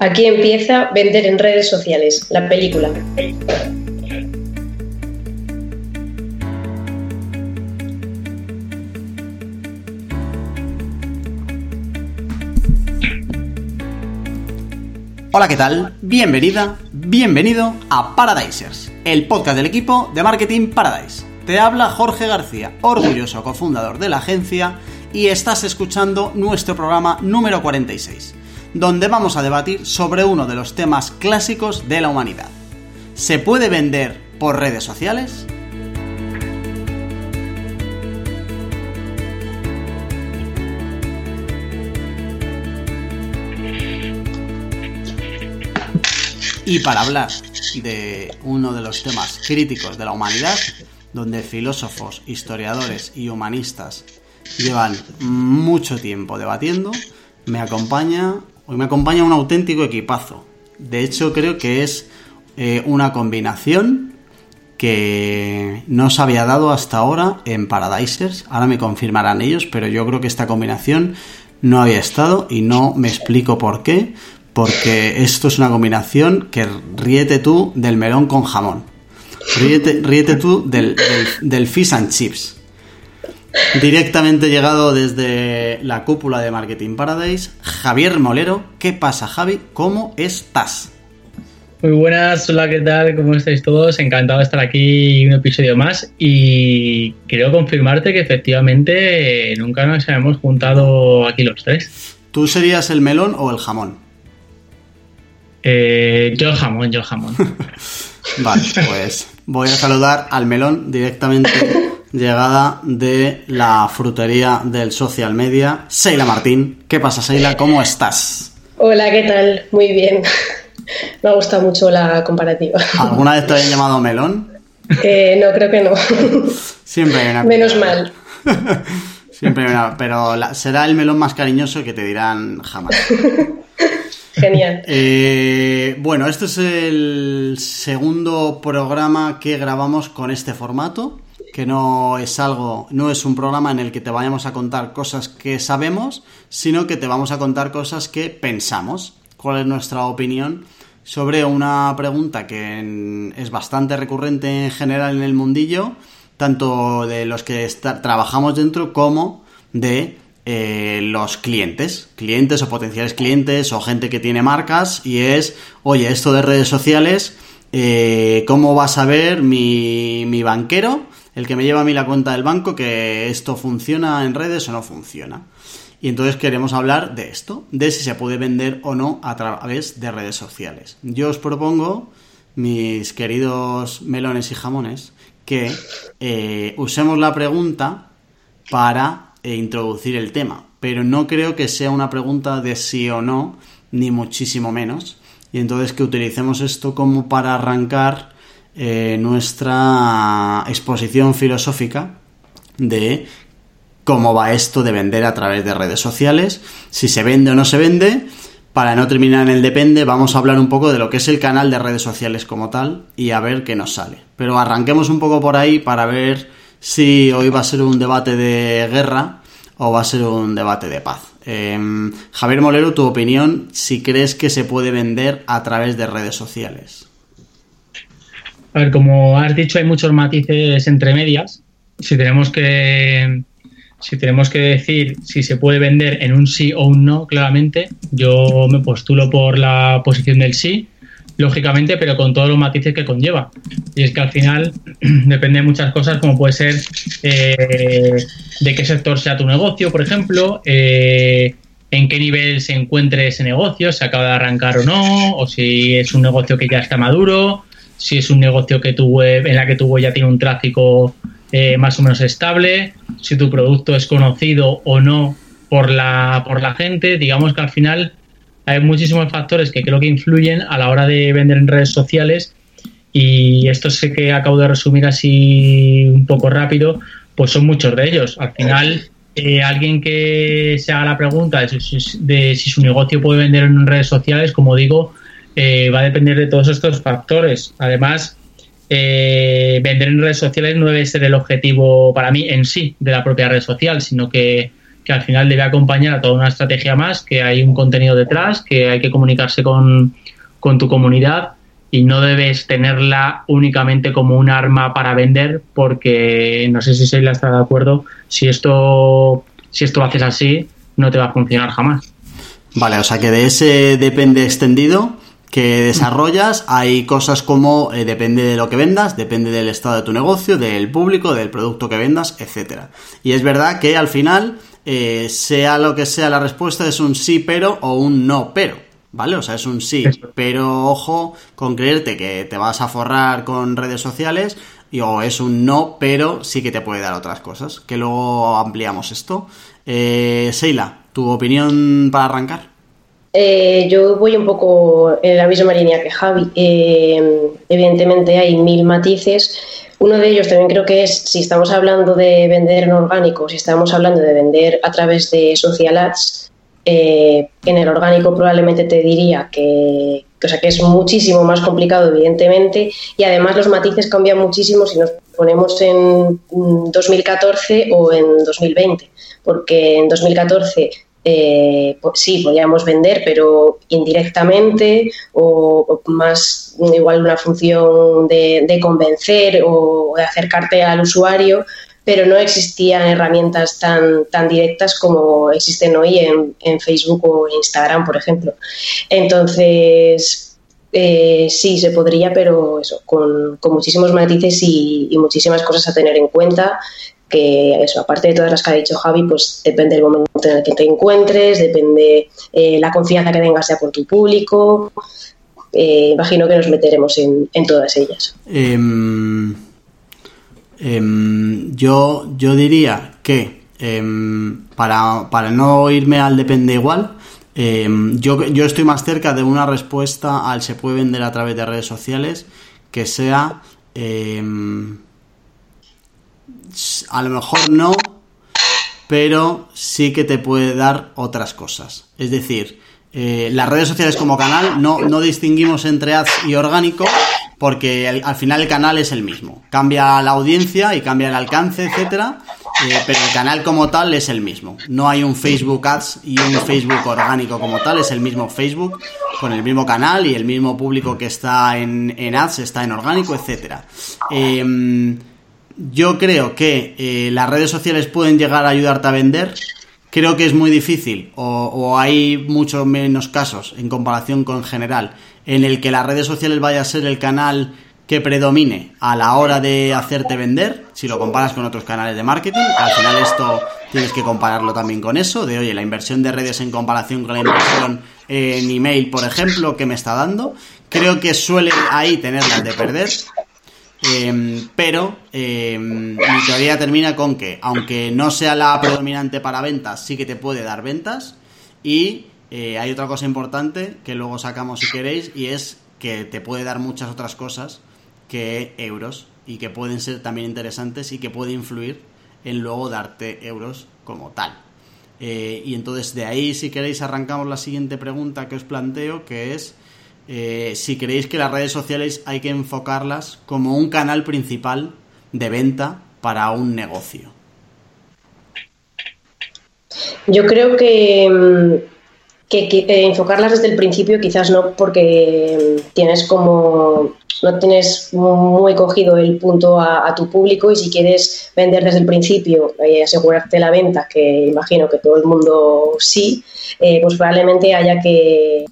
Aquí empieza Vender en redes sociales, la película. Hola, ¿qué tal? Bienvenida, bienvenido a Paradisers, el podcast del equipo de Marketing Paradise. Te habla Jorge García, orgulloso cofundador de la agencia, y estás escuchando nuestro programa número 46, donde vamos a debatir sobre uno de los temas clásicos de la humanidad. ¿Se puede vender por redes sociales? Y para hablar de uno de los temas críticos de la humanidad, donde filósofos, historiadores y humanistas llevan mucho tiempo debatiendo, me acompaña, hoy me acompaña un auténtico equipazo. De hecho, creo que es eh, una combinación que no se había dado hasta ahora en Paradisers. Ahora me confirmarán ellos, pero yo creo que esta combinación no había estado y no me explico por qué, porque esto es una combinación que ríete tú del melón con jamón. Ríete, tú del fish and chips. Directamente llegado desde la cúpula de Marketing Paradise, Javier Molero. ¿Qué pasa, Javi? ¿Cómo estás? Muy buenas, hola, ¿qué tal? ¿Cómo estáis todos? Encantado de estar aquí un episodio más y quiero confirmarte que efectivamente nunca nos hemos juntado aquí los tres. ¿Tú serías el melón o el jamón? Eh, yo el jamón, yo el jamón. vale, pues voy a saludar al melón directamente llegada de la frutería del social media, Seila Martín. ¿Qué pasa, Seila? ¿Cómo estás? Hola, ¿qué tal? Muy bien. Me ha gustado mucho la comparativa. ¿Alguna vez te habían llamado melón? Eh, no, creo que no. Siempre hay una. Menos mal. Siempre hay una. Pero la, será el melón más cariñoso que te dirán jamás. Genial. Eh, bueno, este es el segundo programa que grabamos con este formato, que no es algo, no es un programa en el que te vayamos a contar cosas que sabemos, sino que te vamos a contar cosas que pensamos. ¿Cuál es nuestra opinión sobre una pregunta que es bastante recurrente en general en el mundillo, tanto de los que trabajamos dentro como de eh, los clientes, clientes o potenciales clientes o gente que tiene marcas y es, oye, esto de redes sociales, eh, ¿cómo va a saber mi, mi banquero, el que me lleva a mí la cuenta del banco, que esto funciona en redes o no funciona? Y entonces queremos hablar de esto, de si se puede vender o no a través de redes sociales. Yo os propongo, mis queridos melones y jamones, que eh, usemos la pregunta para e introducir el tema. Pero no creo que sea una pregunta de sí o no, ni muchísimo menos. Y entonces que utilicemos esto como para arrancar eh, nuestra exposición filosófica de cómo va esto de vender a través de redes sociales, si se vende o no se vende. Para no terminar en el depende, vamos a hablar un poco de lo que es el canal de redes sociales como tal y a ver qué nos sale. Pero arranquemos un poco por ahí para ver si hoy va a ser un debate de guerra o va a ser un debate de paz. Eh, Javier Molero, tu opinión, si crees que se puede vender a través de redes sociales. A ver, como has dicho, hay muchos matices entre medias. Si tenemos que si tenemos que decir si se puede vender en un sí o un no, claramente, yo me postulo por la posición del sí, lógicamente, pero con todos los matices que conlleva. Y es que al final depende de muchas cosas, como puede ser eh, de qué sector sea tu negocio, por ejemplo, eh, en qué nivel se encuentre ese negocio, si acaba de arrancar o no, o si es un negocio que ya está maduro, si es un negocio que tu web, en la que tu web ya tiene un tráfico eh, más o menos estable, si tu producto es conocido o no por la, por la gente. Digamos que al final hay muchísimos factores que creo que influyen a la hora de vender en redes sociales y esto sé que acabo de resumir así un poco rápido, pues son muchos de ellos. Al final, eh, alguien que se haga la pregunta de si, su negocio puede vender en redes sociales, como digo, eh, va a depender de todos estos factores. Además, eh, vender en redes sociales no debe ser el objetivo para mí en sí de la propia red social, sino que que al final debe acompañar a toda una estrategia más, que hay un contenido detrás, que hay que comunicarse con, tu comunidad y no debes tenerla únicamente como un arma para vender porque no sé si Seila está de acuerdo si esto si esto lo haces así no te va a funcionar jamás vale o sea que de ese depende extendido que desarrollas hay cosas como eh, depende de lo que vendas depende del estado de tu negocio del público del producto que vendas etcétera y es verdad que al final eh, sea lo que sea la respuesta, es un sí pero o un no pero. ¿Vale? O sea, es un sí, pero ojo con creerte que te vas a forrar con redes sociales y, o es un no, pero sí que te puede dar otras cosas. Que luego ampliamos esto. Eh, Seila, ¿tu opinión para arrancar? Eh, yo voy un poco en la misma línea que Javi. Eh, evidentemente hay mil matices uno de ellos también creo que es, si estamos hablando de vender en orgánico, si estamos hablando de vender a través de social ads, eh, en el orgánico probablemente te diría que, o sea, que es muchísimo más complicado, evidentemente, y además los matices cambian muchísimo si nos ponemos en 2014 o en 2020, porque en 2014 eh, sí, podíamos vender, pero indirectamente o, más igual una función de, convencer o de acercarte al usuario, pero no existían herramientas tan, tan directas como existen hoy en, Facebook o Instagram, por ejemplo. Entonces, eh, sí, se podría, pero eso, con, muchísimos matices y, muchísimas cosas a tener en cuenta que eso, aparte de todas las que ha dicho Javi, pues depende del momento en el que te encuentres, depende eh, la confianza que tengas ya por tu público. Eh, imagino que nos meteremos en, todas ellas. Em, em, yo, yo diría que em, para, para, no irme al depende igual, yo, yo estoy más cerca de una respuesta al se puede vender a través de redes sociales que sea a lo mejor no, pero sí que te puede dar otras cosas. Es decir, eh, las redes sociales como canal no, no distinguimos entre ads y orgánico porque al final el canal es el mismo. Cambia la audiencia y cambia el alcance, etcétera, eh, pero el canal como tal es el mismo. No hay un Facebook Ads y un Facebook orgánico como tal, es el mismo Facebook con el mismo canal y el mismo público que está en, en Ads está en orgánico, etcétera. Eh, yo creo que eh, las redes sociales pueden llegar a ayudarte a vender. Creo que es muy difícil o, hay muchos menos casos en comparación con general en el que las redes sociales vaya a ser el canal que predomine a la hora de hacerte vender, si lo comparas con otros canales de marketing, al final esto tienes que compararlo también con eso, de oye, la inversión de redes en comparación con la inversión en email, por ejemplo, que me está dando, creo que suele ahí tenerlas de perder, Em, pero em, mi teoría termina con que, aunque no sea la predominante para ventas, sí que te puede dar ventas. Y eh, hay otra cosa importante que luego sacamos si queréis, y es que te puede dar muchas otras cosas que euros y que pueden ser también interesantes y que puede influir en luego darte euros como tal. Eh, y entonces de ahí, si queréis, arrancamos la siguiente pregunta que os planteo, que es eh, si creéis que las redes sociales hay que enfocarlas como un canal principal de venta para un negocio. Yo creo que, mm, que, enfocarlas desde el principio quizás no porque mm, tienes como no tienes muy cogido el punto a, tu público y si quieres vender desde el principio y eh, asegurarte la venta, que imagino que todo el mundo sí, eh, pues probablemente haya que,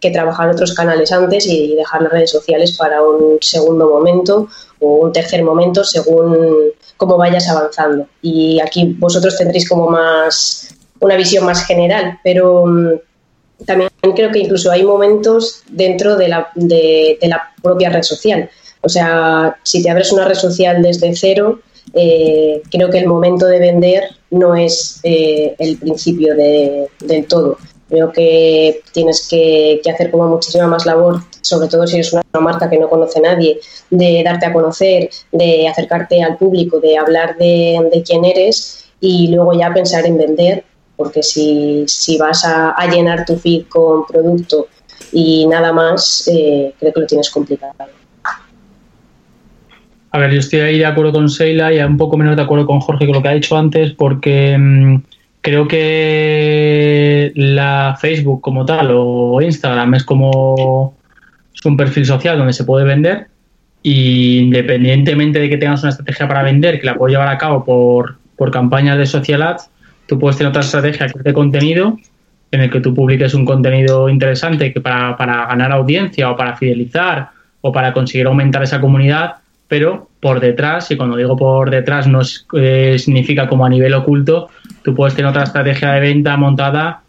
que trabajar otros canales antes y dejar las redes sociales para un segundo momento o un tercer momento según cómo vayas avanzando. Y aquí vosotros tendréis como más una visión más general, pero mm, también creo que incluso hay momentos dentro de la, de, la propia red social. O sea, si te abres una red social desde cero, eh, creo que el momento de vender no es eh, el principio de, del todo Creo que tienes que, hacer como muchísima más labor, sobre todo si eres una, marca que no conoce nadie, de darte a conocer, de acercarte al público, de hablar de, quién eres y luego ya pensar en vender, porque si, si vas a, llenar tu feed con producto y nada más, eh, creo que lo tienes complicado. A ver, yo estoy ahí de acuerdo con Seila y un poco menos de acuerdo con Jorge con lo que ha dicho antes, porque mm, creo que la Facebook como tal o Instagram es como es un perfil social donde se puede vender y independientemente de que tengas una estrategia para vender que la puedes llevar a cabo por, por campañas de social ads, tú puedes tener otra estrategia que es de contenido en el que tú publiques un contenido interesante que para, para ganar audiencia o para fidelizar o para conseguir aumentar esa comunidad pero por detrás, y cuando digo por detrás no eh, significa como a nivel oculto, tú puedes tener otra estrategia de venta montada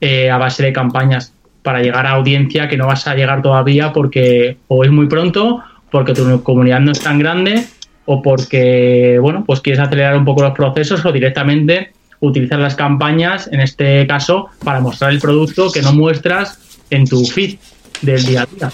eh, a base de campañas para llegar a audiencia que no vas a llegar todavía porque o es muy pronto, porque tu comunidad no es tan grande o porque, bueno, pues quieres acelerar un poco los procesos o directamente utilizar las campañas, en este caso, para mostrar el producto que no muestras en tu feed del día a día.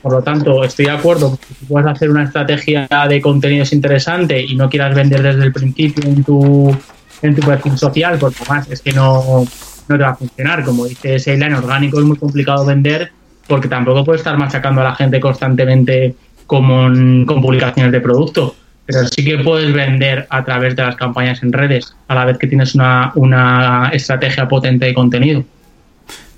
Por lo tanto, estoy de acuerdo si puedes hacer una estrategia de contenidos interesante y no quieras vender desde el principio en tu, en tu perfil social, porque más es que no, no te va a funcionar. Como dice Seila, en orgánico es muy complicado vender porque tampoco puedes estar machacando a la gente constantemente con, con publicaciones de producto. Pero sí que puedes vender a través de las campañas en redes, a la vez que tienes una, una estrategia potente de contenido.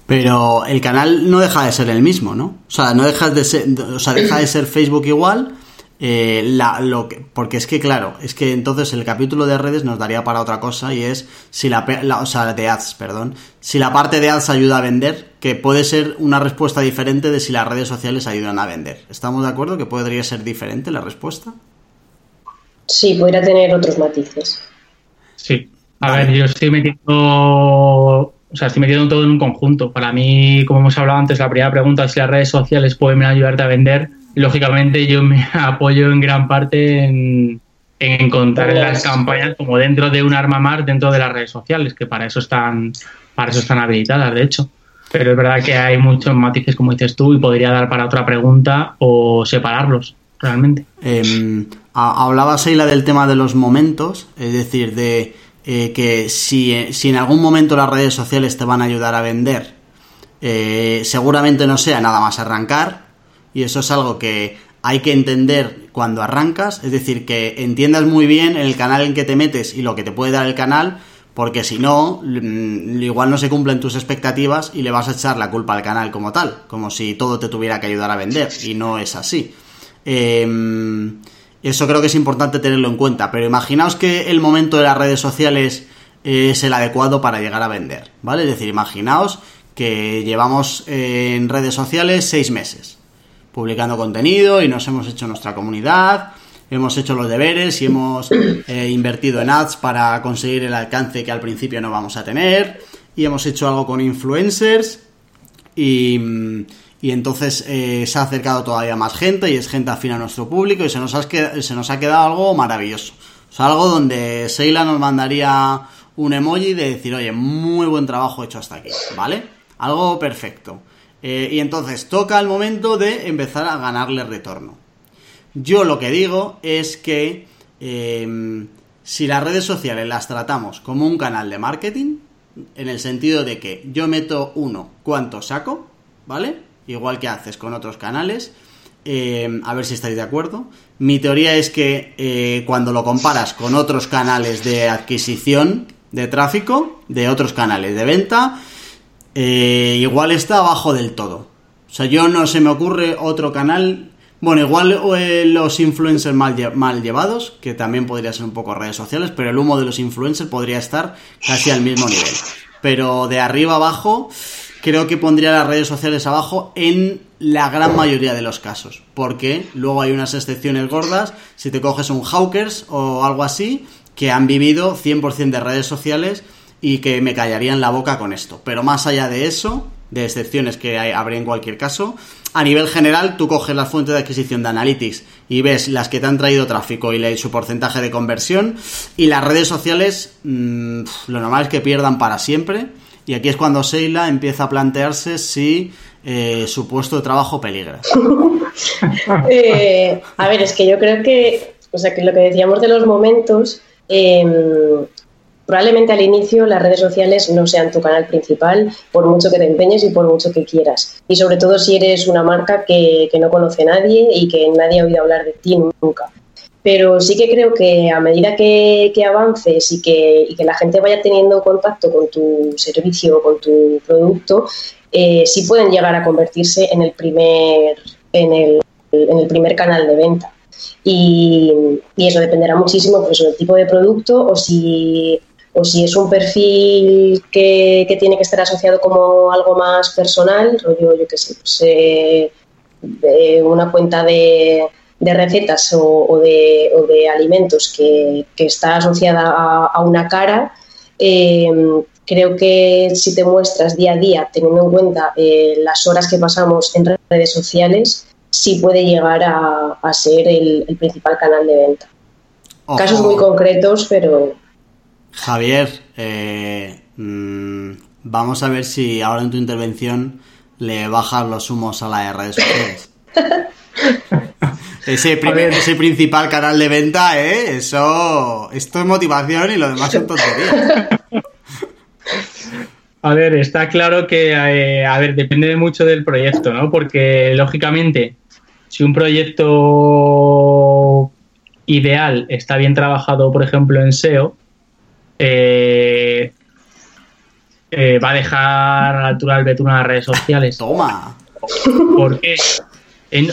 Pero el canal no deja de ser el mismo, ¿no? O sea, no dejas de ser, o sea, deja de ser Facebook igual, eh, la, lo que, porque es que claro, es que entonces el capítulo de redes nos daría para otra cosa y es si la, o sea, de ads, perdón, si la parte de ads ayuda a vender, que puede ser una respuesta diferente de si las redes sociales ayudan a vender. ¿Estamos de acuerdo que podría ser diferente la respuesta? Sí, podría tener otros matices. Sí. A ver, yo estoy metiendo o sea, estoy metiendo todo en un conjunto. Para mí, como hemos hablado antes, la primera pregunta es si las redes sociales pueden ayudarte a vender. Lógicamente, yo me apoyo en gran parte en, encontrar las campañas como dentro de un arma más dentro de las redes sociales, que para eso están, para eso están habilitadas, de hecho. Pero es verdad que hay muchos matices, como dices tú, y podría dar para otra pregunta o separarlos, realmente. Eh, hablaba Seila del tema de los momentos, es decir, de eh, que si, si, en algún momento las redes sociales te van a ayudar a vender, eh, seguramente no sea nada más arrancar, y eso es algo que hay que entender cuando arrancas, es decir, que entiendas muy bien el canal en que te metes y lo que te puede dar el canal, porque si no, mm, igual no se cumplen tus expectativas y le vas a echar la culpa al canal como tal, como si todo te tuviera que ayudar a vender, y no es así. Eh, eso creo que es importante tenerlo en cuenta. Pero imaginaos que el momento de las redes sociales es el adecuado para llegar a vender, ¿vale? Es decir, imaginaos que llevamos en redes sociales seis meses publicando contenido y nos hemos hecho nuestra comunidad, hemos hecho los deberes y hemos eh, invertido en ads para conseguir el alcance que al principio no vamos a tener y hemos hecho algo con influencers y y entonces eh, se ha acercado todavía más gente y es gente afín a nuestro público y se nos ha, se nos ha quedado algo maravilloso. O sea, algo donde Seila nos mandaría un emoji de decir, oye, muy buen trabajo hecho hasta aquí, ¿vale? Algo perfecto. Eh, y entonces toca el momento de empezar a ganarle retorno. Yo lo que digo es que em, si las redes sociales las tratamos como un canal de marketing, en el sentido de que yo meto uno, ¿cuánto saco? ¿Vale? igual que haces con otros canales. Eh, a ver si estáis de acuerdo. Mi teoría es que eh, cuando lo comparas con otros canales de adquisición de tráfico, de otros canales de venta, eh, igual está abajo del todo. O sea, yo no se me ocurre otro canal. Bueno, igual los influencers mal, mal llevados, que también podría ser un poco redes sociales, pero el humo de los influencers podría estar casi al mismo nivel. Pero de arriba abajo, creo que pondría las redes sociales abajo en la gran mayoría de los casos. Porque luego hay unas excepciones gordas. Si te coges un Hawkers o algo así, que han vivido 100% de redes sociales y que me callarían la boca con esto. Pero más allá de eso, de excepciones que habría en cualquier caso, a nivel general tú coges las fuentes de adquisición de Analytics y ves las que te han traído tráfico y su porcentaje de conversión y las redes sociales, mm, lo normal es que pierdan para siempre Y aquí es cuando Seila empieza a plantearse si eh, su puesto de trabajo peligra. Eh, a ver, es que yo creo que, o sea, que lo que decíamos de los momentos, em, probablemente al inicio las redes sociales no sean tu canal principal, por mucho que te empeñes y por mucho que quieras. Y sobre todo si eres una marca que, que no conoce nadie y que nadie ha oído hablar de ti nunca pero sí que creo que a medida que, avances y que, y que, la gente vaya teniendo contacto con tu servicio, con tu producto, eh, sí pueden llegar a convertirse en el primer, en el, en el primer canal de venta. Y, eso dependerá muchísimo pues, del tipo de producto o si, o si es un perfil que, que tiene que estar asociado como algo más personal, rollo, yo qué sé, pues, eh, una cuenta de de recetas o, de, o de, alimentos que, está asociada a, una cara, eh, creo que si te muestras día a día, teniendo en cuenta eh, las horas que pasamos en redes sociales, sí puede llegar a, ser el, principal canal de venta. Casos muy concretos, pero... Javier, eh, mm, vamos a ver si ahora en tu intervención le bajas los humos a las redes sociales. Ese, ese principal canal de venta, ¿eh? Eso. Esto es motivación y lo demás son tonterías. A ver, está claro que, eh, a ver, depende mucho del proyecto, ¿no? Porque, lógicamente, si un proyecto ideal está bien trabajado, por ejemplo, en SEO, eh, eh, va a dejar a la altura del betún las redes sociales. Toma. ¿Por qué?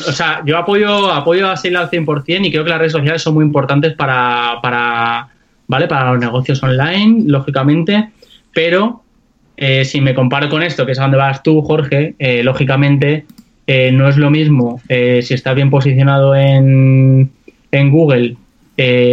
o sea, yo apoyo, apoyo a Sale al 100% y creo que las redes sociales son muy importantes para, para, ¿vale? para los negocios online, lógicamente, pero eh, si me comparo con esto, que es a donde vas tú, Jorge, eh, lógicamente eh, no es lo mismo si estás bien posicionado en, en Google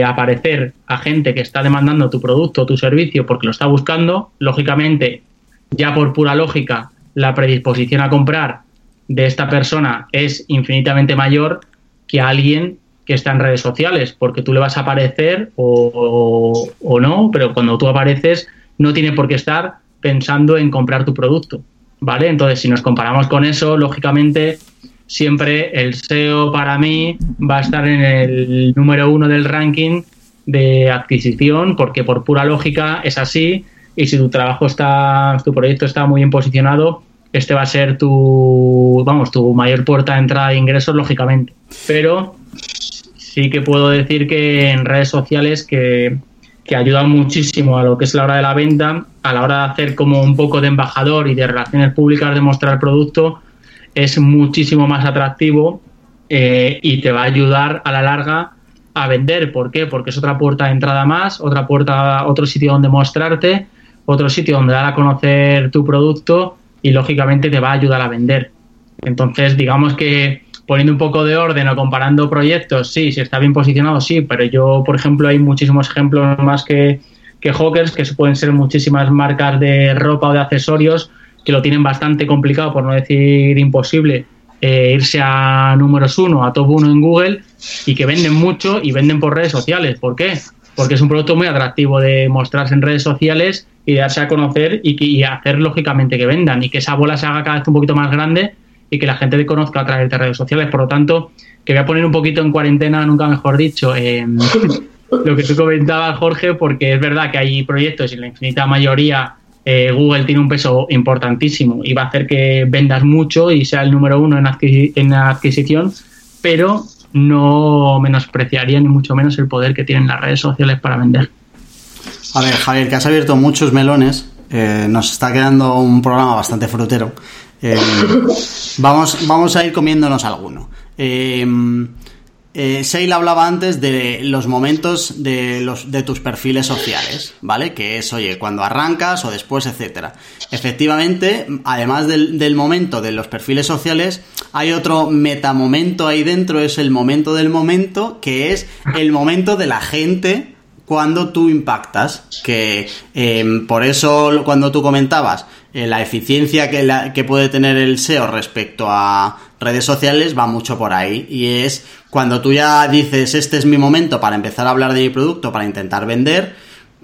aparecer a gente que está demandando tu producto o tu servicio porque lo está buscando, lógicamente, ya por pura lógica, la predisposición a comprar de esta persona es infinitamente mayor que alguien que está en redes sociales, porque tú le vas a aparecer o, no, pero cuando tú apareces no tiene por qué estar pensando en comprar tu producto, ¿vale? Entonces, si nos comparamos con eso, lógicamente siempre el SEO para mí va a estar en el número uno del ranking de adquisición, porque por pura lógica es así, y si tu trabajo está, tu proyecto está muy bien posicionado, este va a ser tu, vamos, tu mayor puerta de entrada de ingresos, lógicamente. Pero sí que puedo decir que en redes sociales que, que ayudan muchísimo a lo que es la hora de la venta, a la hora de hacer como un poco de embajador y de relaciones públicas, de mostrar el producto, es muchísimo más atractivo eh, y te va a ayudar a la larga a vender. ¿Por qué? Porque es otra puerta de entrada más, otra puerta, otro sitio donde mostrarte, otro sitio donde dar a conocer tu producto y lógicamente te va a ayudar a vender. Entonces, digamos que poniendo un poco de orden o comparando proyectos, sí, si está bien posicionado, sí, pero yo, por ejemplo, hay muchísimos ejemplos más que, que Hawkers, que pueden ser muchísimas marcas de ropa o de accesorios que lo tienen bastante complicado, por no decir imposible, eh, irse a números uno, a top uno en Google y que venden mucho y venden por redes sociales. ¿Por qué? Porque es un producto muy atractivo de mostrarse en redes sociales y darse a conocer y, hacer lógicamente que vendan y que esa bola se haga cada vez un poquito más grande y que la gente te conozca a través de redes sociales. Por lo tanto, que voy a poner un poquito en cuarentena, nunca mejor dicho, lo que tú comentabas, Jorge, porque es verdad que hay proyectos y la infinita mayoría eh, Google tiene un peso importantísimo y va a hacer que vendas mucho y sea el número uno en, en adquisición, pero no menospreciaría ni mucho menos el poder que tienen las redes sociales para vender. A ver, Javier, que has abierto muchos melones. Eh, nos está quedando un programa bastante frutero. Eh, vamos, vamos a ir comiéndonos alguno. Eh, hablaba antes de los momentos de, los, de tus perfiles sociales, ¿vale? Que es, oye, cuando arrancas o después, etcétera. Efectivamente, además del, del momento de los perfiles sociales, hay otro metamomento ahí dentro, es el momento del momento, que es el momento de la gente cuando tú impactas, que em, por eso cuando tú comentabas eh, la eficiencia que, puede tener el SEO respecto a redes sociales va mucho por ahí. Y es cuando tú ya dices este es mi momento para empezar a hablar de mi producto, para intentar vender,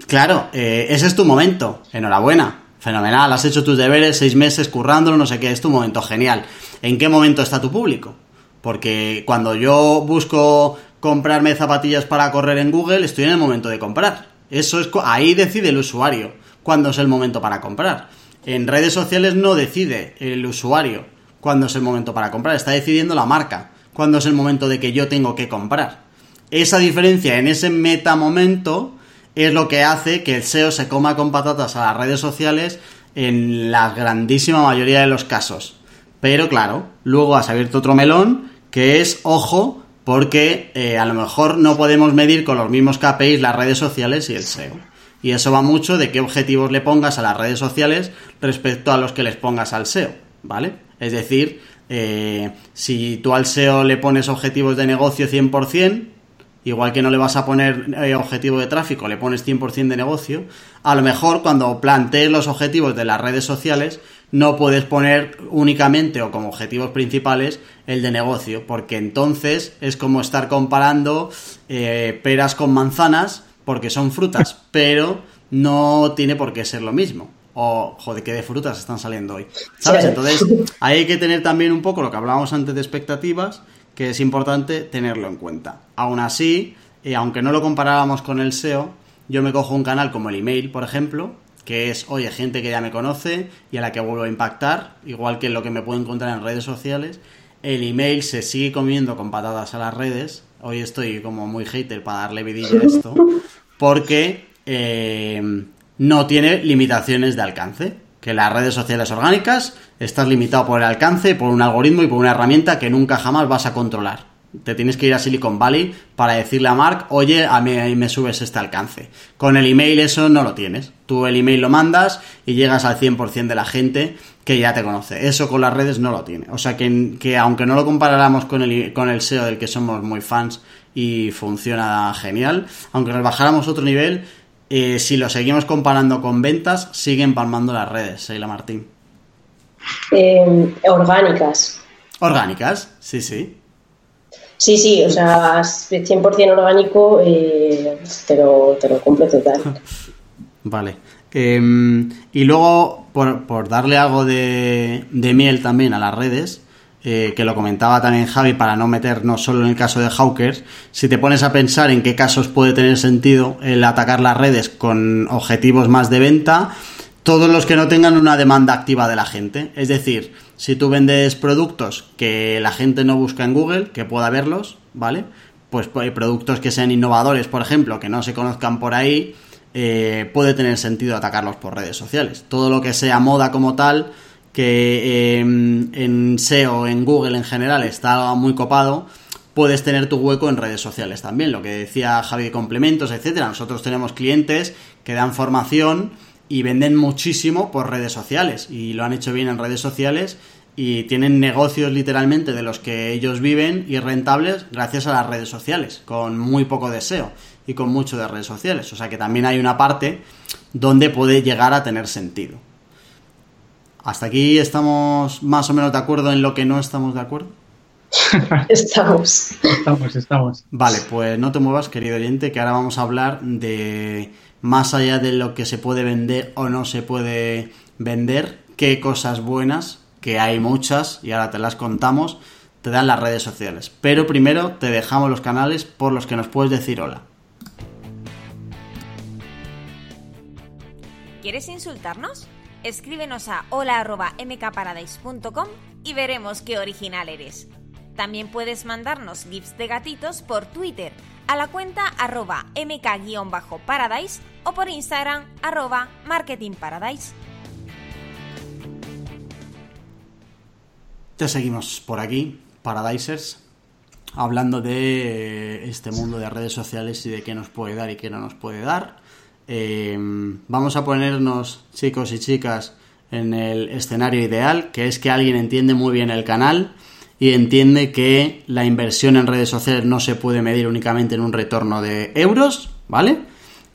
claro, eh, ese es tu momento, enhorabuena, Fenomenal, has hecho tus deberes, seis meses currándolo, no sé qué, es tu momento. Genial. ¿En qué momento está tu público? Porque cuando yo busco comprarme zapatillas para correr en Google, estoy en el momento de comprar. Eso es ahí decide el usuario cuándo es el momento para comprar. En redes sociales no decide el usuario cuándo es el momento para comprar, está decidiendo la marca cuándo es el momento de que yo tengo que comprar. Esa diferencia en ese meta momento es lo que hace que el SEO se coma con patatas a las redes sociales en la grandísima mayoría de los casos. Pero claro, luego has abierto otro melón que es, ojo, porque eh, a lo mejor no podemos medir con los mismos KPIs las redes sociales y el SEO. Y eso va mucho de qué objetivos le pongas a las redes sociales respecto a los que les pongas al SEO, ¿vale? Es decir, eh, si tú al SEO le pones objetivos de negocio 100%, igual que no le vas a poner eh, objetivo de tráfico, le pones 100% de negocio, a lo mejor cuando plantees los objetivos de las redes sociales, no puedes poner únicamente o como objetivos principales el de negocio, porque entonces es como estar comparando eh, peras con manzanas, porque son frutas, pero no tiene por qué ser lo mismo. O, joder, qué de frutas están saliendo hoy. ¿Sabes? Entonces, hay que tener también un poco lo que hablábamos antes de expectativas que es importante tenerlo en cuenta. Aún así, eh, aunque no lo comparábamos con el SEO, yo me cojo un canal como el email, por ejemplo, que es, oye, gente que ya me conoce y a la que vuelvo a impactar, igual que lo que me puedo encontrar en redes sociales. El email se sigue comiendo con patadas a las redes. Hoy estoy como muy hater para darle vidilla a esto, porque eh, no tiene limitaciones de alcance que las redes sociales orgánicas estás limitado por el alcance, por un algoritmo y por una herramienta que nunca jamás vas a controlar. Te tienes que ir a Silicon Valley para decirle a Mark, oye, a mí me subes este alcance. Con el email eso no lo tienes. Tú el email lo mandas y llegas al 100% de la gente que ya te conoce. Eso con las redes no lo tiene. O sea que, que aunque no lo comparáramos con el, con el SEO del que somos muy fans y funciona genial, aunque nos bajáramos otro nivel, eh, si lo seguimos comparando con ventas, siguen palmando las redes, Seila Martín. Eh, orgánicas. Orgánicas, sí, sí. Sí, sí, o sea, 100% orgánico eh, te, lo, te lo compro total. Vale. Em, y luego, por, darle algo de, de, miel también a las redes, eh, que lo comentaba también Javi, para no meternos solo en el caso de Hawkers, si te pones a pensar en qué casos puede tener sentido el atacar las redes con objetivos más de venta, todos los que no tengan una demanda activa de la gente. Es decir, si tú vendes productos que la gente no busca en Google, que pueda verlos, ¿vale? Pues, pues productos que sean innovadores, por ejemplo, que no se conozcan por ahí, eh, puede tener sentido atacarlos por redes sociales. Todo lo que sea moda como tal, que em, en SEO, en Google en general, está muy copado, puedes tener tu hueco en redes sociales también. Lo que decía Javi de complementos, etcétera. Nosotros tenemos clientes que dan formación y venden muchísimo por redes sociales y lo han hecho bien en redes sociales y tienen negocios literalmente de los que ellos viven y rentables gracias a las redes sociales, con muy poco deseo y con mucho de redes sociales. O sea que también hay una parte donde puede llegar a tener sentido. ¿Hasta aquí estamos más o menos de acuerdo en lo que no estamos de acuerdo? estamos. Estamos, estamos. Vale, pues no te muevas, querido oyente, que ahora vamos a hablar de más allá de lo que se puede vender o no se puede vender, qué cosas buenas, que hay muchas y ahora te las contamos, te dan las redes sociales. Pero primero te dejamos los canales por los que nos puedes decir hola. ¿Quieres insultarnos? escríbenos a hola.mkparadise.com y veremos qué original eres. También puedes mandarnos gifs de gatitos por Twitter a la cuenta arroba mk-paradise o por Instagram arroba marketingparadise. Ya seguimos por aquí, Paradisers, hablando de este mundo de redes sociales y de qué nos puede dar y qué no nos puede dar. Eh, vamos a ponernos, chicos y chicas, en el escenario ideal, que es que alguien entiende muy bien el canal y entiende que la inversión en redes sociales no se puede medir únicamente en un retorno de euros, ¿vale?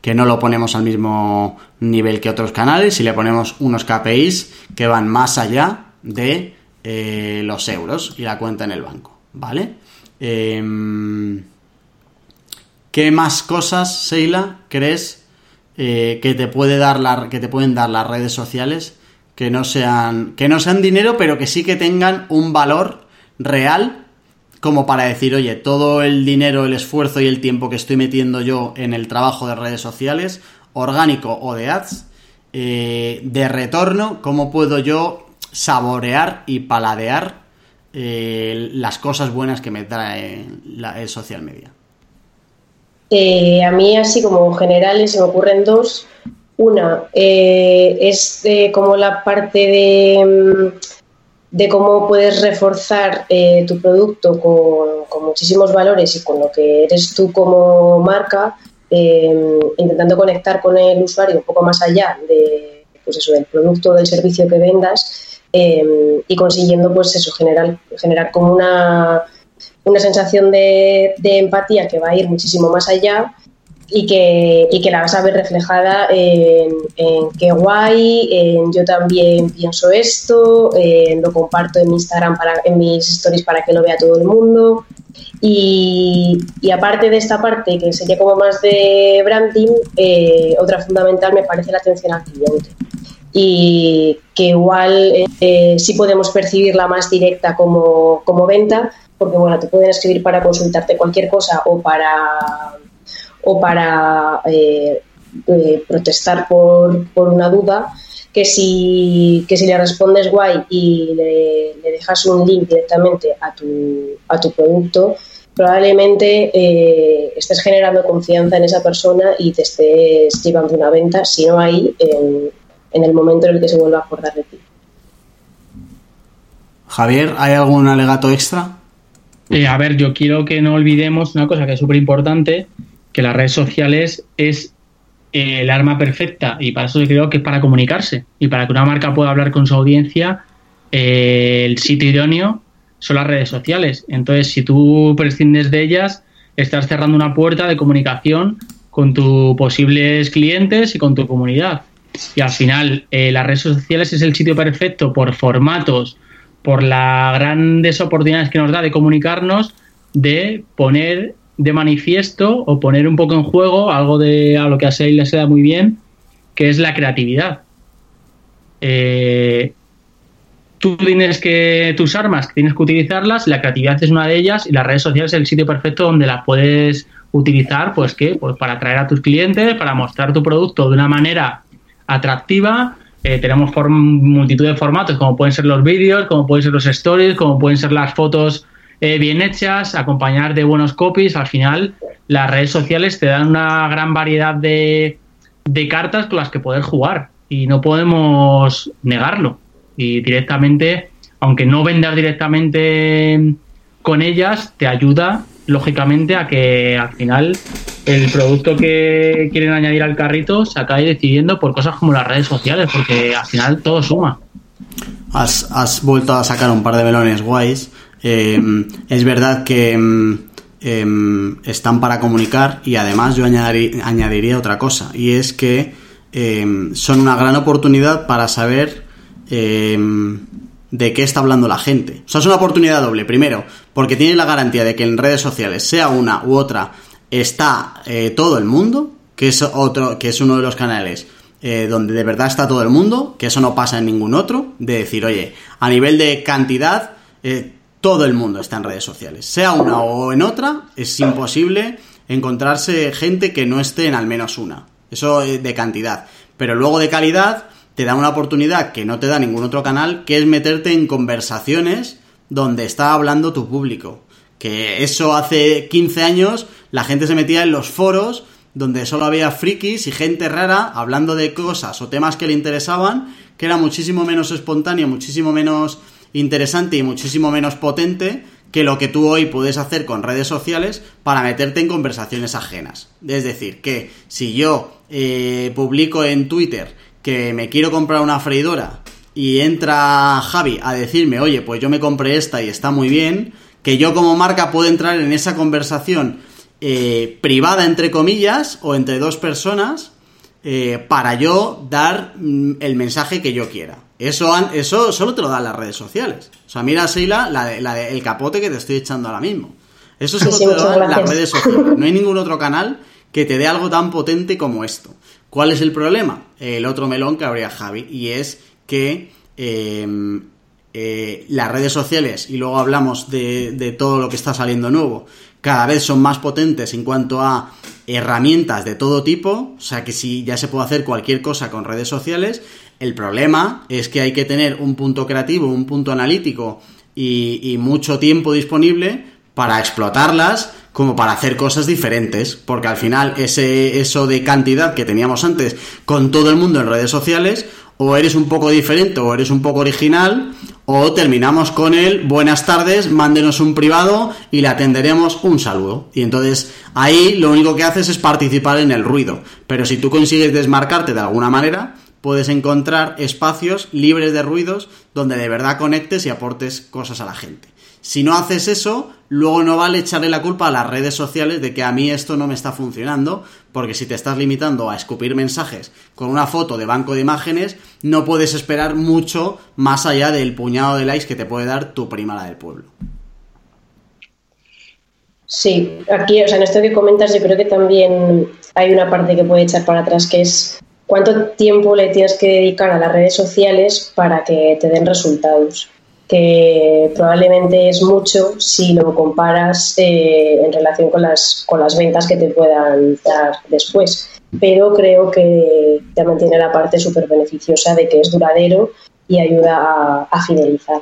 Que no lo ponemos al mismo nivel que otros canales y le ponemos unos KPIs que van más allá de eh, los euros y la cuenta en el banco, ¿vale? Em, ¿Qué más cosas, Seila, crees eh, que te puede dar la, que te pueden dar las redes sociales que no sean que no sean dinero pero que sí que tengan un valor real como para decir oye todo el dinero el esfuerzo y el tiempo que estoy metiendo yo en el trabajo de redes sociales orgánico o de ads eh, de retorno cómo puedo yo saborear y paladear eh, las cosas buenas que me trae la, el social media eh, a mí, así como generales, se me ocurren dos. Una es como la parte de, mm, de cómo puedes reforzar eh, tu producto con, muchísimos valores y con lo que eres tú como marca, intentando conectar con el usuario un poco más allá de, pues eso, del producto o del servicio que vendas y consiguiendo pues eso, generar, generar como una una sensación de, empatía que va a ir muchísimo más allá y que, y que la vas a ver reflejada en, en qué guay, en yo también pienso esto, en lo comparto en mi Instagram, para, en mis stories para que lo vea todo el mundo. Y, aparte de esta parte, que sería como más de branding, eh, otra fundamental me parece la atención al cliente. Y que igual eh, sí podemos percibirla más directa como, como venta, porque bueno, te pueden escribir para consultarte cualquier cosa o para, o para eh, eh, protestar por, una duda, que si, que si le respondes guay y le, dejas un link directamente a tu, a tu producto, probablemente eh, estés generando confianza en esa persona y te estés llevando una venta, si no ahí, en, en el momento en el que se vuelva a acordar de ti. Javier, ¿hay algún alegato extra? Eh, a ver, yo quiero que no olvidemos una cosa que es súper importante, que las redes sociales es eh, el arma perfecta y para eso creo que es para comunicarse y para que una marca pueda hablar con su audiencia, eh, el sitio idóneo son las redes sociales. Entonces, si tú prescindes de ellas, estás cerrando una puerta de comunicación con tus posibles clientes y con tu comunidad. Y al final, las redes sociales es el sitio perfecto por formatos, por las grandes oportunidades que nos da de comunicarnos, de poner de manifiesto o poner un poco en juego algo de a lo que a Seila se da muy bien, que es la creatividad. Eh, tú tienes que tus armas tienes que utilizarlas, la creatividad es una de ellas y las redes sociales es el sitio perfecto donde las puedes utilizar, pues qué, pues para atraer a tus clientes, para mostrar tu producto de una manera atractiva eh, tenemos multitud de formatos, como pueden ser los vídeos, como pueden ser los stories, como pueden ser las fotos eh, bien hechas, acompañar de buenos copies. Al final, las redes sociales te dan una gran variedad de, de cartas con las que poder jugar y no podemos negarlo. Y directamente, aunque no vendas directamente con ellas, te ayuda lógicamente a que al final el producto que quieren añadir al carrito se acabe decidiendo por cosas como las redes sociales, porque al final todo suma. Has, vuelto a sacar un par de melones guays. Em, es verdad que em, em, están para comunicar y además yo añadiría otra cosa, y es que son una gran oportunidad para saber de qué está hablando la gente. O sea, es una oportunidad doble. Primero, porque tienes la garantía de que en redes sociales, sea una u otra, está eh, todo el mundo, que es otro, que es uno de los canales eh, donde de verdad está todo el mundo, que eso no pasa en ningún otro, de decir, oye, a nivel de cantidad, eh, todo el mundo está en redes sociales. Sea una o en otra, es imposible encontrarse gente que no esté en al menos una. Eso de cantidad. Pero luego de calidad, te da una oportunidad que no te da ningún otro canal, que es meterte en conversaciones donde está hablando tu público. Que eso hace 15 años la gente se metía en los foros donde solo había frikis y gente rara hablando de cosas o temas que le interesaban, que era muchísimo menos espontáneo, muchísimo menos interesante y muchísimo menos potente que lo que tú hoy puedes hacer con redes sociales para meterte en conversaciones ajenas. Es decir, que si yo eh, publico en Twitter que me quiero comprar una freidora y entra Javi a decirme, oye, pues yo me compré esta y está muy bien, que yo como marca puedo entrar en esa conversación eh, privada, entre comillas, o entre dos personas, eh, para yo dar mm, el mensaje que yo quiera. Eso, eso solo te lo dan las redes sociales. O sea, mira, Seila, la, el capote que te estoy echando ahora mismo. Eso solo te lo dan las redes sociales. No hay ningún otro canal que te dé algo tan potente como esto. ¿Cuál es el problema? El otro melón que habría Javi, y es que em, eh, las redes sociales, y luego hablamos de, de todo lo que está saliendo nuevo, cada vez son más potentes en cuanto a herramientas de todo tipo, o sea que si ya se puede hacer cualquier cosa con redes sociales, el problema es que hay que tener un punto creativo, un punto analítico y, mucho tiempo disponible para explotarlas como para hacer cosas diferentes, porque al final ese eso de cantidad que teníamos antes con todo el mundo en redes sociales, o eres un poco diferente o eres un poco original, o terminamos con el buenas tardes, mándenos un privado y le atenderemos un saludo. Y entonces ahí lo único que haces es participar en el ruido, pero si tú consigues desmarcarte de alguna manera, puedes encontrar espacios libres de ruidos donde de verdad conectes y aportes cosas a la gente. Si no haces eso, luego no vale echarle la culpa a las redes sociales de que a mí esto no me está funcionando, porque si te estás limitando a escupir mensajes con una foto de banco de imágenes, no puedes esperar mucho más allá del puñado de likes que te puede dar tu prima la del pueblo. Sí, aquí, o sea, en esto que comentas, yo creo que también hay una parte que puede echar para atrás que es cuánto tiempo le tienes que dedicar a las redes sociales para que te den resultados que probablemente es mucho si lo comparas eh, en relación con las, con las ventas que te puedan dar después. Pero creo que también tiene la parte súper beneficiosa de que es duradero y ayuda a, fidelizar.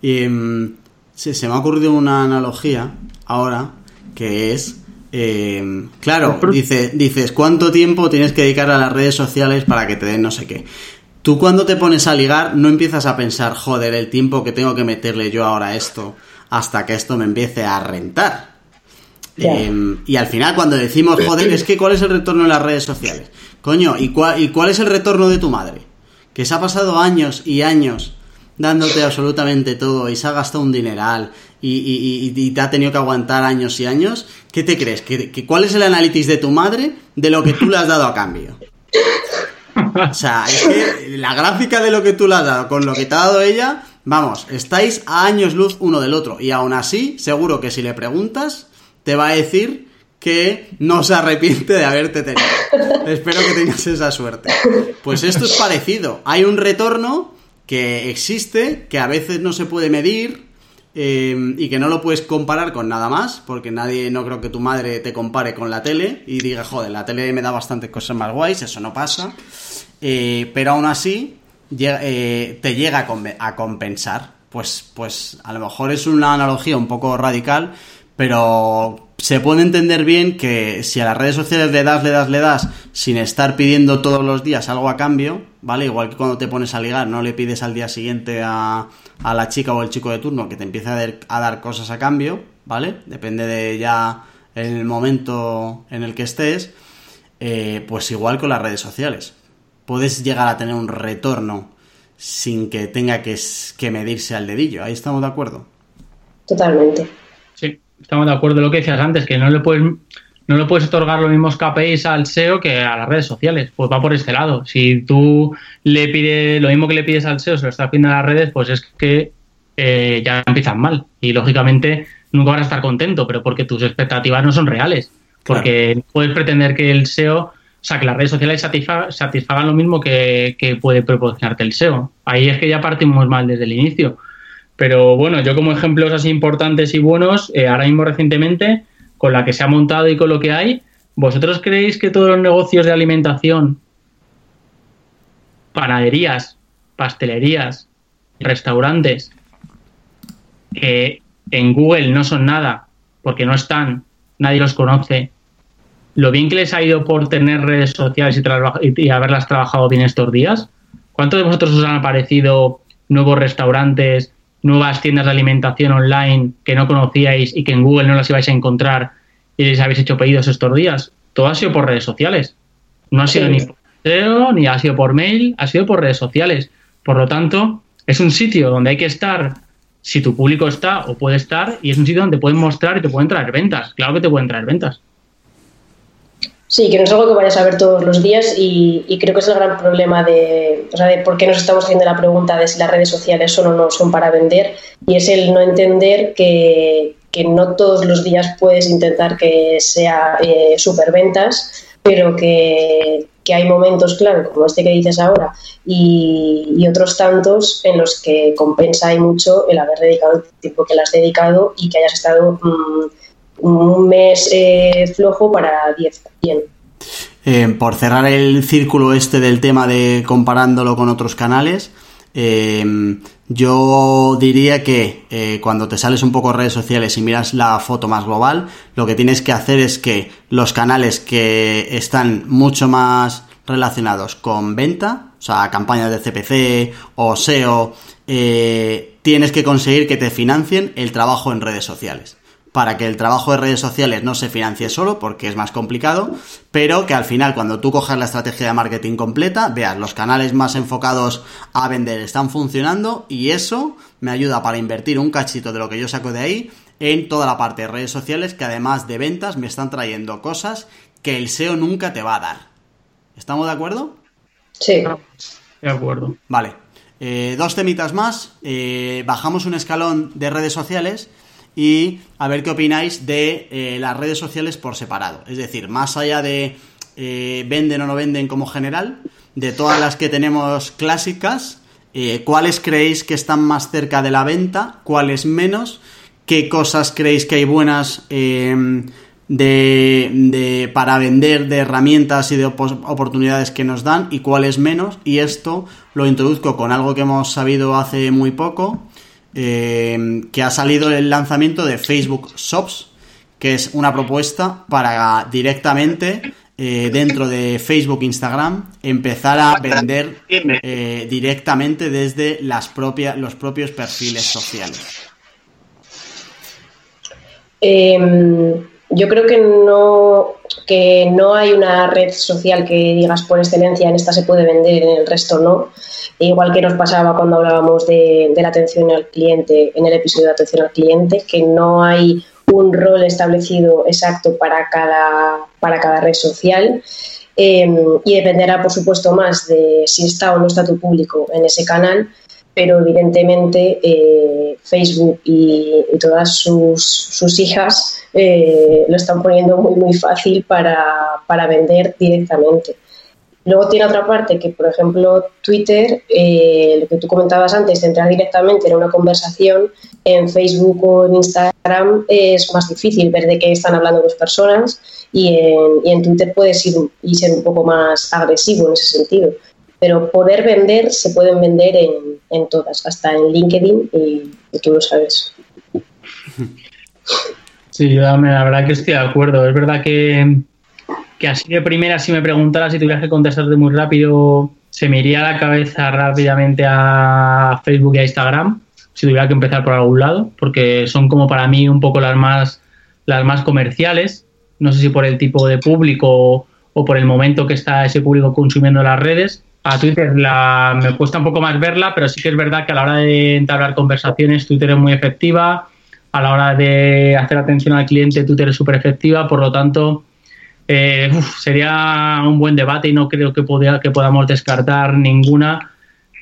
Y, em, se me ha ocurrido una analogía ahora que es eh, claro, dice, dices, ¿cuánto tiempo tienes que dedicar a las redes sociales para que te den no sé qué? Tú cuando te pones a ligar no empiezas a pensar, joder, el tiempo que tengo que meterle yo ahora a esto hasta que esto me empiece a rentar. Em, y al final cuando decimos, joder, es que ¿cuál es el retorno de las redes sociales? Coño, ¿y cuál, ¿y cuál es el retorno de tu madre? Que se ha pasado años y años dándote absolutamente todo y se ha gastado un dineral y, te ha tenido que aguantar años y años, ¿qué te crees? ¿Que, cuál es el análisis de tu madre de lo que tú le has dado a cambio? O sea, es que la gráfica de lo que tú le has dado con lo que te ha dado ella, vamos, estáis a años luz uno del otro. Y aún así, seguro que si le preguntas, te va a decir que no se arrepiente de haberte tenido. Espero que tengas esa suerte. Pues esto es parecido. Hay un retorno que existe, que a veces no se puede medir, eh, y que no lo puedes comparar con nada más, porque nadie, no creo que tu madre te compare con la tele y diga, joder, la tele me da bastantes cosas más guays, eso no pasa, eh, pero aún así eh, te llega a, compensar. Pues, pues a lo mejor es una analogía un poco radical, pero se puede entender bien que si a las redes sociales le das, le das, le das, sin estar pidiendo todos los días algo a cambio, ¿vale? Igual que cuando te pones a ligar, no le pides al día siguiente a, a la chica o el chico de turno que te empiece a, dar cosas a cambio, ¿vale? Depende de ya el momento en el que estés, eh, pues igual con las redes sociales. Puedes llegar a tener un retorno sin que tenga que, que medirse al dedillo. ¿Ahí estamos de acuerdo? Totalmente. Sí, estamos de acuerdo en lo que decías antes, que no le puedes no le puedes otorgar los mismos KPIs al SEO que a las redes sociales. Pues va por este lado. Si tú le pides lo mismo que le pides al SEO, se lo estás pidiendo a las redes, pues es que eh, ya empiezan mal. Y lógicamente nunca vas a estar contento, pero porque tus expectativas no son reales. Porque puedes pretender que el SEO, o sea, que las redes sociales satisfagan lo mismo que, puede proporcionarte el SEO. Ahí es que ya partimos mal desde el inicio. Pero bueno, yo como ejemplos así importantes y buenos, eh, ahora mismo recientemente con la que se ha montado y con lo que hay, ¿vosotros creéis que todos los negocios de alimentación, panaderías, pastelerías, restaurantes, que en Google no son nada, porque no están, nadie los conoce, lo bien que les ha ido por tener redes sociales y, y haberlas trabajado bien estos días, ¿cuántos de vosotros os han aparecido nuevos restaurantes, nuevas tiendas de alimentación online que no conocíais y que en Google no las ibais a encontrar y les habéis hecho pedidos estos días. Todo ha sido por redes sociales. No ha sido ni por ni ha sido por mail, ha sido por redes sociales. Por lo tanto, es un sitio donde hay que estar si tu público está o puede estar y es un sitio donde pueden mostrar y te pueden traer ventas. Claro que te pueden traer ventas. Sí, que no es algo que vayas a ver todos los días y, creo que es el gran problema de, o sea, de por qué nos estamos haciendo la pregunta de si las redes sociales son o no son para vender. Y es el no entender que, no todos los días puedes intentar que sea eh, superventas, pero que, que hay momentos, claro, como este que dices ahora, y, otros tantos en los que compensa y mucho el haber dedicado el tiempo que le has dedicado y que hayas estado mm, un mes eh, flojo para 10 bien. Eh, por cerrar el círculo este del tema de comparándolo con otros canales, eh, yo diría que eh, cuando te sales un poco redes sociales y miras la foto más global, lo que tienes que hacer es que los canales que están mucho más relacionados con venta, o sea, campañas de CPC o SEO, tienes que conseguir que te financien el trabajo en redes sociales para que el trabajo de redes sociales no se financie solo, porque es más complicado, pero que al final cuando tú cojas la estrategia de marketing completa, veas los canales más enfocados a vender están funcionando y eso me ayuda para invertir un cachito de lo que yo saco de ahí en toda la parte de redes sociales que además de ventas me están trayendo cosas que el SEO nunca te va a dar. ¿Estamos de acuerdo? Sí. De acuerdo. Vale. Eh, dos temitas más. Eh, bajamos un escalón de redes sociales y a ver qué opináis de eh, las redes sociales por separado. Es decir, más allá de eh, venden o no venden como general, de todas las que tenemos clásicas, eh, ¿cuáles creéis que están más cerca de la venta? ¿Cuáles menos? ¿Qué cosas creéis que hay buenas de, de, para vender, de herramientas y de oportunidades que nos dan? ¿Y cuáles menos? Y esto lo introduzco con algo que hemos sabido hace muy poco eh, que ha salido el lanzamiento de Facebook Shops, que es una propuesta para directamente eh, dentro de Facebook, Instagram, empezar a vender eh, directamente desde las propias, los propios perfiles sociales. Em, yo creo que no, que no hay una red social que digas por excelencia en esta se puede vender, en el resto no. Igual que nos pasaba cuando hablábamos de, la atención al cliente, en el episodio de atención al cliente, que no hay un rol establecido exacto para cada, para cada red social. Em, y dependerá, por supuesto, más de si está o no está tu público en ese canal, pero evidentemente eh, Facebook y, todas sus, hijas eh, lo están poniendo muy, muy fácil para, para vender directamente. Luego tiene otra parte que, por ejemplo, Twitter, eh, lo que tú comentabas antes, de entrar directamente en una conversación, en Facebook o en Instagram es más difícil ver de qué están hablando dos personas y en, Twitter puedes ir y ser un poco más agresivo en ese sentido. Pero poder vender, se pueden vender en, todas, hasta en LinkedIn y, tú lo sabes. Sí, la verdad que estoy de acuerdo. Es verdad que que así de primera, si me preguntara si tuvieras que contestarte muy rápido, se me iría la cabeza rápidamente a Facebook y a Instagram, si tuviera que empezar por algún lado, porque son como para mí un poco las más, las más comerciales. No sé si por el tipo de público o por el momento que está ese público consumiendo las redes. A Twitter la, me cuesta un poco más verla, pero sí que es verdad que a la hora de entablar conversaciones Twitter es muy efectiva. A la hora de hacer atención al cliente Twitter es súper efectiva, por lo tanto eh, sería un buen debate y no creo que, que podamos descartar ninguna.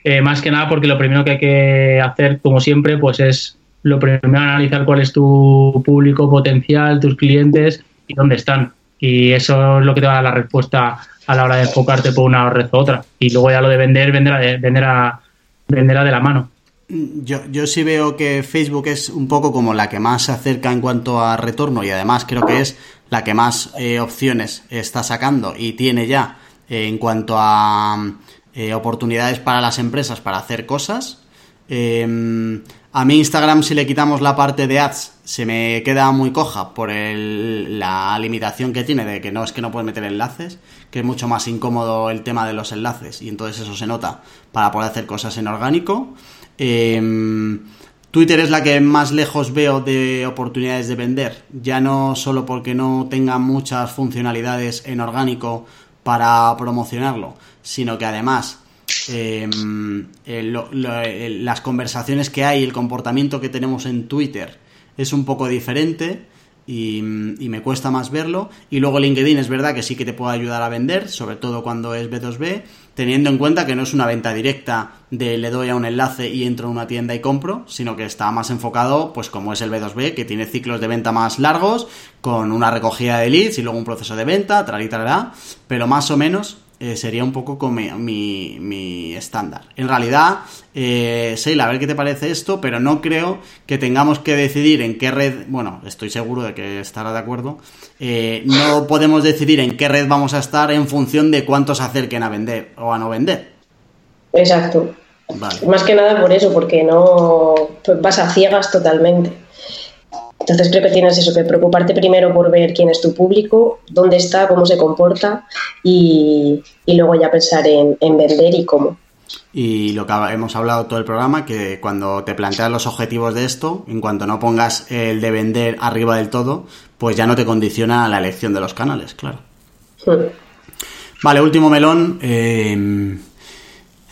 Eh, más que nada porque lo primero que hay que hacer, como siempre, pues es lo primero analizar cuál es tu público potencial, tus clientes y dónde están. Y eso es lo que te va a dar la respuesta a la hora de enfocarte por una red u otra. Y luego ya lo de vender, vendrá de, vendrá, vendrá de la mano. Yo, yo sí veo que Facebook es un poco como la que más se acerca en cuanto a retorno y además creo que es la que más eh, opciones está sacando y tiene ya eh, en cuanto a eh, oportunidades para las empresas para hacer cosas. Em, a mí Instagram si le quitamos la parte de ads se me queda muy coja por la limitación que tiene de que no es que no puedes meter enlaces, que es mucho más incómodo el tema de los enlaces y entonces eso se nota para poder hacer cosas en orgánico. Em, Twitter es la que más lejos veo de oportunidades de vender, ya no solo porque no tenga muchas funcionalidades en orgánico para promocionarlo, sino que además em, las conversaciones que hay, el comportamiento que tenemos en Twitter es un poco diferente y, me cuesta más verlo. Y luego LinkedIn es verdad que sí que te puede ayudar a vender, sobre todo cuando es B2B, teniendo en cuenta que no es una venta directa de le doy a un enlace y entro a una tienda y compro, sino que está más enfocado, pues como es el B2B, que tiene ciclos de venta más largos, con una recogida de leads y luego un proceso de venta, tal y pero más o menos eh, sería un poco como mi, mi, estándar. En realidad, eh, Seila, a ver qué te parece esto, pero no creo que tengamos que decidir en qué red, bueno, estoy seguro de que estará de acuerdo, eh, no podemos decidir en qué red vamos a estar en función de cuántos se acerquen a vender o a no vender. Exacto. Más que nada por eso, porque no pues vas a ciegas totalmente. Entonces creo que tienes eso, que preocuparte primero por ver quién es tu público, dónde está, cómo se comporta y, luego ya pensar en, vender y cómo. Y lo que hemos hablado todo el programa, que cuando te planteas los objetivos de esto, en cuanto no pongas el de vender arriba del todo, pues ya no te condiciona la elección de los canales, claro. Hmm. Vale, último melón. Eh,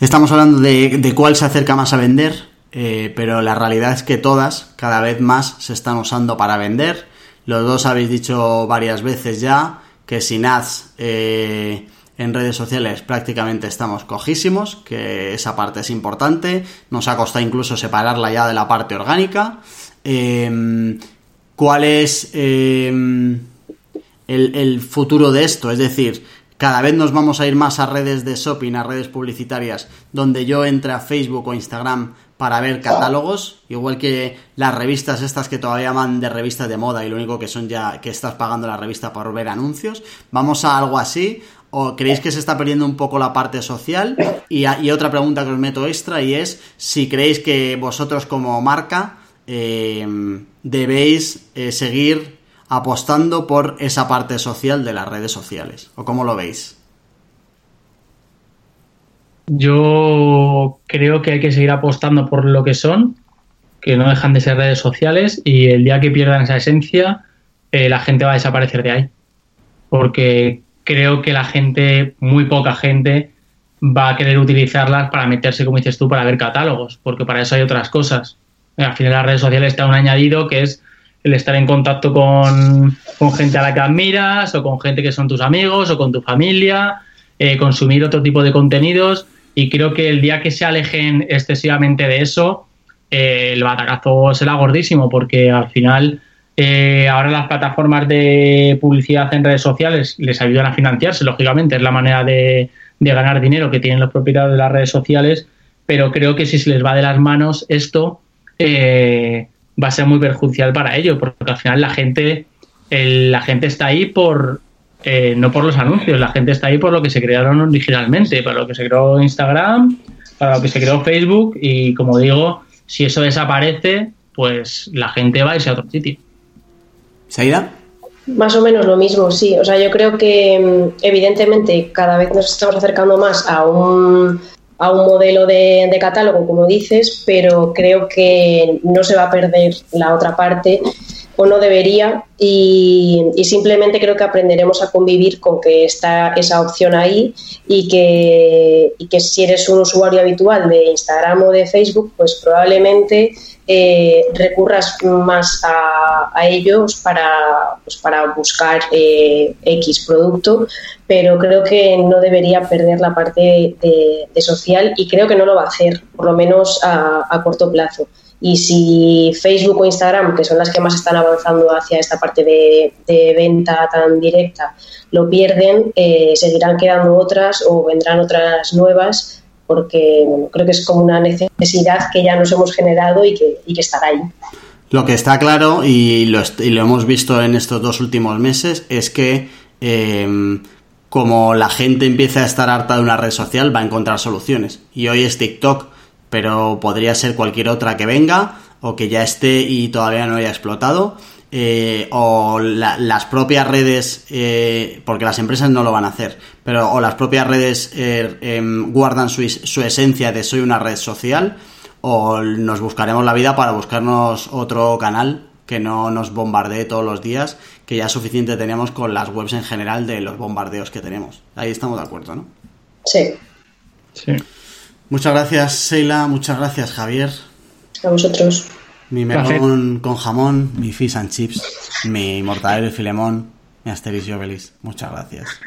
estamos hablando de, de cuál se acerca más a vender. Eh, pero la realidad es que todas cada vez más se están usando para vender. Los dos habéis dicho varias veces ya que sin ads eh, en redes sociales prácticamente estamos cojísimos, que esa parte es importante. Nos ha costado incluso separarla ya de la parte orgánica. Em, ¿Cuál es em, el, el futuro de esto? Es decir, cada vez nos vamos a ir más a redes de shopping, a redes publicitarias, donde yo entre a Facebook o Instagram para ver catálogos, igual que las revistas estas que todavía van de revistas de moda y lo único que son ya que estás pagando la revista por ver anuncios. Vamos a algo así. ¿O creéis que se está perdiendo un poco la parte social? Y, otra pregunta que os meto extra y es si creéis que vosotros como marca eh, debéis eh, seguir apostando por esa parte social de las redes sociales. ¿O cómo lo veis? Yo creo que hay que seguir apostando por lo que son, que no dejan de ser redes sociales y el día que pierdan esa esencia, eh, la gente va a desaparecer de ahí. Porque creo que la gente, muy poca gente, va a querer utilizarlas para meterse, como dices tú, para ver catálogos, porque para eso hay otras cosas. Al final las redes sociales está un añadido que es el estar en contacto con, con gente a la que admiras o con gente que son tus amigos o con tu familia, eh, consumir otro tipo de contenidos y creo que el día que se alejen excesivamente de eso, eh, el batacazo será gordísimo, porque al final eh, ahora las plataformas de publicidad en redes sociales les ayudan a financiarse, lógicamente, es la manera de, ganar dinero que tienen los propietarios de las redes sociales, pero creo que si se les va de las manos esto eh, va a ser muy perjudicial para ello, porque al final la gente, la gente está ahí por, eh, no por los anuncios, la gente está ahí por lo que se crearon originalmente, para lo que se creó Instagram, para lo que se creó Facebook y como digo, si eso desaparece, pues la gente va a irse a otro sitio. ¿Saida? Más o menos lo mismo, sí. O sea, yo creo que mm, evidentemente cada vez nos estamos acercando más a un, a un modelo de, de, catálogo, como dices, pero creo que no se va a perder la otra parte o no debería y, simplemente creo que aprenderemos a convivir con que está esa opción ahí y que, si eres un usuario habitual de Instagram o de Facebook, pues probablemente eh, recurras más a, ellos para, pues para buscar eh, X producto, pero creo que no debería perder la parte de, social y creo que no lo va a hacer, por lo menos a corto plazo. Y si Facebook o Instagram, que son las que más están avanzando hacia esta parte de, venta tan directa, lo pierden, eh, seguirán quedando otras o vendrán otras nuevas, porque creo que es como una necesidad que ya nos hemos generado y que, estará ahí. Lo que está claro, y lo, lo, hemos visto en estos dos últimos meses, es que em, como la gente empieza a estar harta de una red social, va a encontrar soluciones. Y hoy es TikTok pero podría ser cualquier otra que venga o que ya esté y todavía no haya explotado. Eh, o las propias redes, eh, porque las empresas no lo van a hacer, pero o las propias redes eh, em, guardan su, su, esencia de soy una red social, o nos buscaremos la vida para buscarnos otro canal que no nos bombardee todos los días, que ya suficiente tenemos con las webs en general de los bombardeos que tenemos. Ahí estamos de acuerdo, ¿no? Sí. Sí. Muchas gracias, Sheila. Muchas gracias, Javier. A vosotros. Mi melón con jamón, mi fish and chips, mi mortadelo y filemón, mi asteris y obelis. Muchas gracias.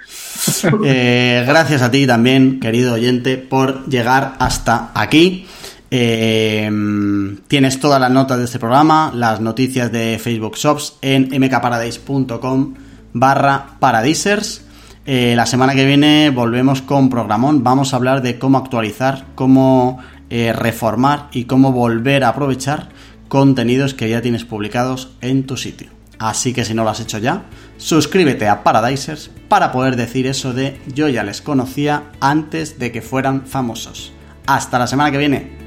Eh, gracias a ti también, querido oyente, por llegar hasta aquí. Eh, tienes todas las notas de este programa, las noticias de Facebook Shops en mkparadise.com barra paradisers. Eh, la semana que viene volvemos con programón. Vamos a hablar de cómo actualizar, cómo eh, reformar y cómo volver a aprovechar contenidos que ya tienes publicados en tu sitio. Así que si no lo has hecho ya, suscríbete a Paradisers para poder decir eso de yo ya les conocía antes de que fueran famosos. Hasta la semana que viene.